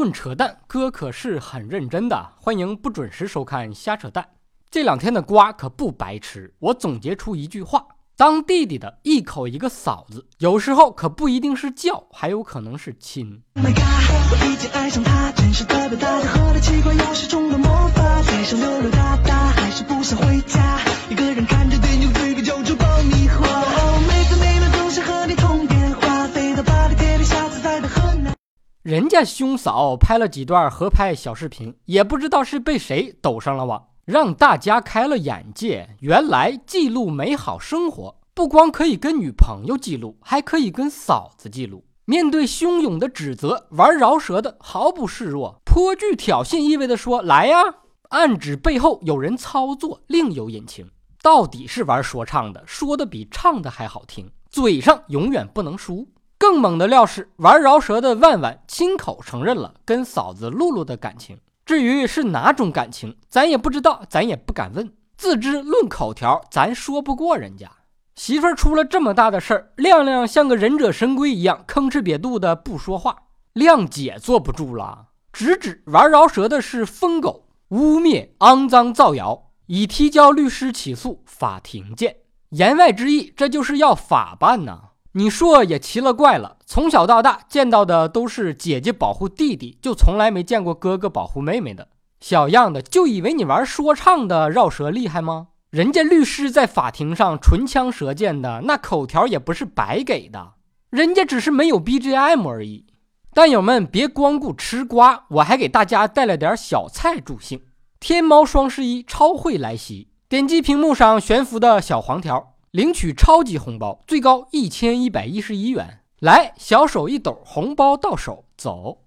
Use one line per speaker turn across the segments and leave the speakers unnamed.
论扯淡，哥可是很认真的。欢迎不准时收看瞎扯淡。这两天的瓜可不白吃，我总结出一句话：当弟弟的一口一个嫂子，有时候可不一定是叫，还有可能是亲。人家兄嫂拍了几段合拍小视频，也不知道是被谁抖上了网，让大家开了眼界。原来记录美好生活，不光可以跟女朋友记录，还可以跟嫂子记录。面对汹涌的指责，玩饶舌的毫不示弱，颇具挑衅意味的说：“来呀！”暗指背后有人操作，另有隐情。到底是玩说唱的，说的比唱的还好听，嘴上永远不能输。更猛的料是，玩饶舌的万万亲口承认了跟嫂子露露的感情。至于是哪种感情，咱也不知道，咱也不敢问。自知论口条，咱说不过人家。媳妇儿出了这么大的事儿，亮亮像个忍者神龟一样吭哧瘪肚的不说话。亮姐坐不住了，直指玩饶舌的是疯狗，污蔑、肮脏、造谣，已提交律师起诉，法庭见。言外之意，这就是要法办呐。你说也奇了怪了，从小到大见到的都是姐姐保护弟弟，就从来没见过哥哥保护妹妹的。小样的，就以为你玩说唱的绕舌厉害吗？人家律师在法庭上唇枪舌剑的，那口条也不是白给的，人家只是没有 BGM 而已。蛋友们别光顾吃瓜，我还给大家带了点小菜助兴。天猫双十一超会来袭，点击屏幕上悬浮的小黄条。领取超级红包，最高一千一百一十一元。来，小手一抖，红包到手，走。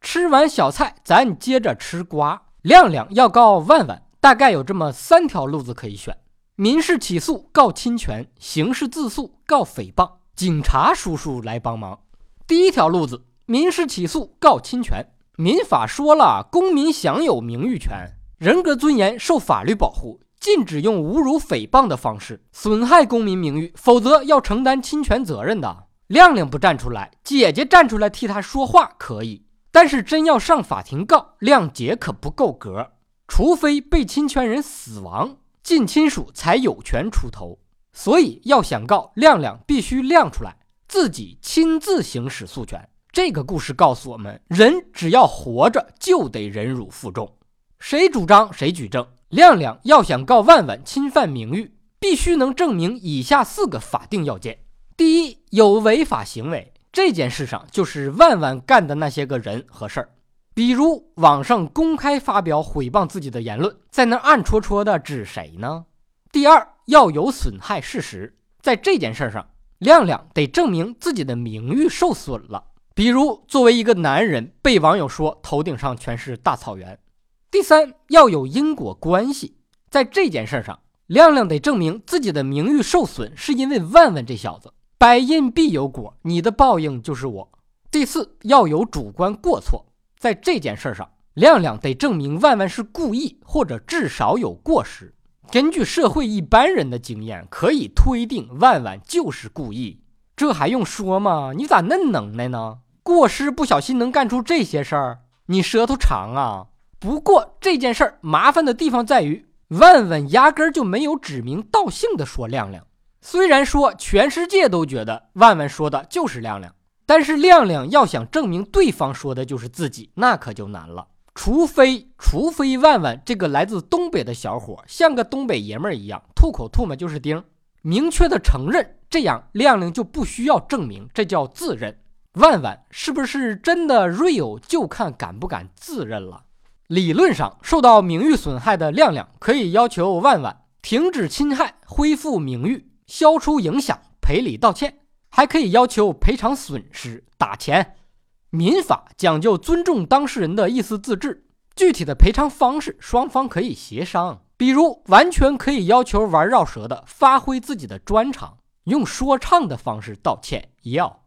吃完小菜，咱接着吃瓜。亮亮要告万万，大概有这么三条路子可以选：民事起诉告侵权，刑事自诉告诽谤。警察叔叔来帮忙。第一条路子，民事起诉告侵权。民法说了，公民享有名誉权，人格尊严受法律保护。禁止用侮辱、诽谤的方式损害公民名誉，否则要承担侵权责任的。亮亮不站出来，姐姐站出来替他说话可以，但是真要上法庭告，亮姐可不够格。除非被侵权人死亡，近亲属才有权出头。所以要想告亮亮，必须亮出来，自己亲自行使诉权。这个故事告诉我们，人只要活着，就得忍辱负重。谁主张谁举证。亮亮要想告万万侵犯名誉，必须能证明以下四个法定要件：第一，有违法行为，这件事上就是万万干的那些个人和事儿，比如网上公开发表毁谤自己的言论，在那暗戳戳的指谁呢？第二，要有损害事实，在这件事上，亮亮得证明自己的名誉受损了，比如作为一个男人，被网友说头顶上全是大草原。第三，要有因果关系，在这件事上，亮亮得证明自己的名誉受损是因为万万这小子。百因必有果，你的报应就是我。第四，要有主观过错，在这件事上，亮亮得证明万万是故意，或者至少有过失。根据社会一般人的经验，可以推定万万就是故意，这还用说吗？你咋嫩能耐呢？过失不小心能干出这些事儿？你舌头长啊！不过这件事儿麻烦的地方在于，万万压根儿就没有指名道姓的说亮亮。虽然说全世界都觉得万万说的就是亮亮，但是亮亮要想证明对方说的就是自己，那可就难了。除非，除非万万这个来自东北的小伙像个东北爷们儿一样，吐口唾沫就是钉，明确的承认，这样亮亮就不需要证明，这叫自认。万万是不是真的 real，就看敢不敢自认了。理论上，受到名誉损害的亮亮可以要求万万停止侵害、恢复名誉、消除影响、赔礼道歉，还可以要求赔偿损失、打钱。民法讲究尊重当事人的意思自治，具体的赔偿方式双方可以协商。比如，完全可以要求玩绕舌的发挥自己的专长，用说唱的方式道歉。要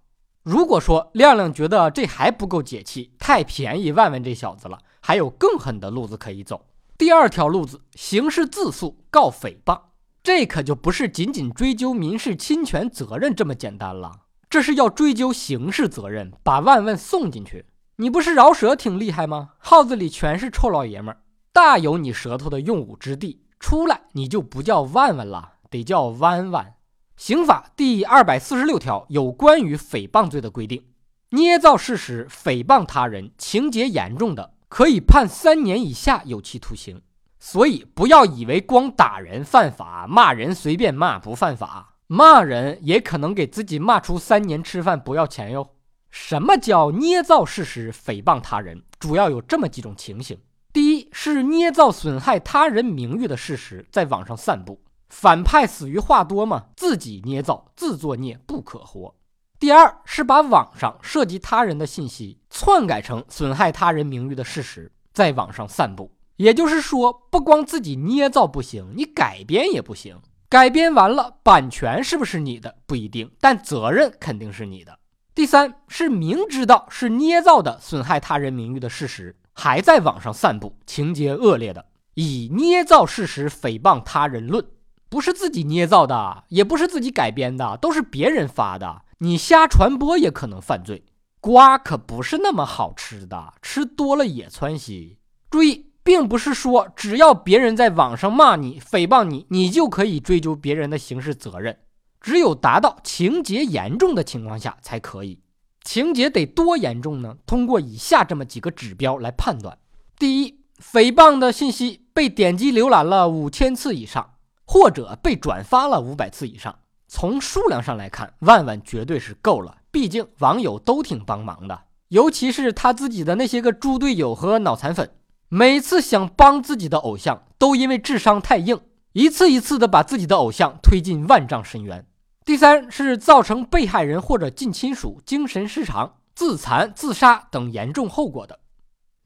如果说亮亮觉得这还不够解气，太便宜万万这小子了。还有更狠的路子可以走。第二条路子，刑事自诉告诽谤，这可就不是仅仅追究民事侵权责任这么简单了，这是要追究刑事责任，把万万送进去。你不是饶舌挺厉害吗？号子里全是臭老爷们儿，大有你舌头的用武之地。出来你就不叫万万了，得叫弯弯。刑法第二百四十六条有关于诽谤罪的规定：捏造事实诽谤他人，情节严重的，可以判三年以下有期徒刑。所以不要以为光打人犯法，骂人随便骂不犯法，骂人也可能给自己骂出三年吃饭不要钱哟。什么叫捏造事实诽谤他人？主要有这么几种情形：第一是捏造损害他人名誉的事实，在网上散布。反派死于话多嘛，自己捏造，自作孽不可活。第二是把网上涉及他人的信息篡改成损害他人名誉的事实，在网上散布。也就是说，不光自己捏造不行，你改编也不行。改编完了，版权是不是你的不一定，但责任肯定是你的。第三是明知道是捏造的损害他人名誉的事实，还在网上散布，情节恶劣的，以捏造事实诽谤他人论。不是自己捏造的，也不是自己改编的，都是别人发的。你瞎传播也可能犯罪。瓜可不是那么好吃的，吃多了也窜稀。注意，并不是说只要别人在网上骂你、诽谤你，你就可以追究别人的刑事责任。只有达到情节严重的情况下才可以。情节得多严重呢？通过以下这么几个指标来判断：第一，诽谤的信息被点击浏览了五千次以上。或者被转发了五百次以上，从数量上来看，万万绝对是够了。毕竟网友都挺帮忙的，尤其是他自己的那些个猪队友和脑残粉，每次想帮自己的偶像，都因为智商太硬，一次一次的把自己的偶像推进万丈深渊。第三是造成被害人或者近亲属精神失常、自残、自杀等严重后果的，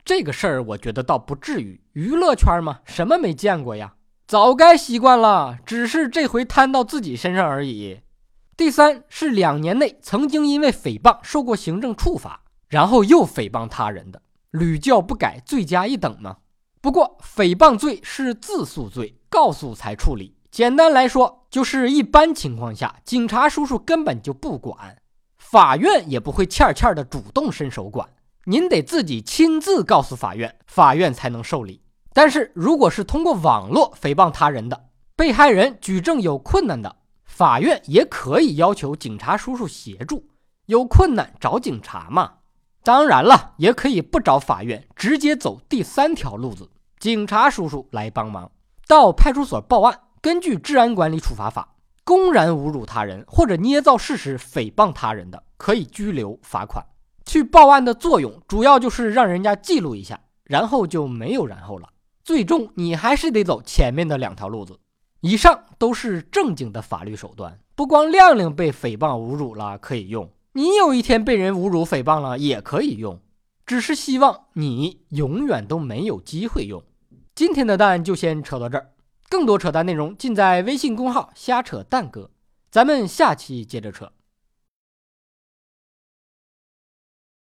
这个事儿我觉得倒不至于。娱乐圈嘛，什么没见过呀？早该习惯了，只是这回摊到自己身上而已。第三是两年内曾经因为诽谤受过行政处罚，然后又诽谤他人的，屡教不改，罪加一等吗？不过诽谤罪是自诉罪，告诉才处理。简单来说，就是一般情况下，警察叔叔根本就不管，法院也不会欠欠的主动伸手管，您得自己亲自告诉法院，法院才能受理。但是，如果是通过网络诽谤他人的，被害人举证有困难的，法院也可以要求警察叔叔协助。有困难找警察嘛？当然了，也可以不找法院，直接走第三条路子，警察叔叔来帮忙，到派出所报案。根据《治安管理处罚法》，公然侮辱他人或者捏造事实诽谤他人的，可以拘留、罚款。去报案的作用，主要就是让人家记录一下，然后就没有然后了。最终，你还是得走前面的两条路子。以上都是正经的法律手段，不光亮亮被诽谤侮辱了可以用，你有一天被人侮辱诽谤了也可以用，只是希望你永远都没有机会用。今天的蛋就先扯到这儿，更多扯淡内容尽在微信公号“瞎扯蛋哥”，咱们下期接着扯。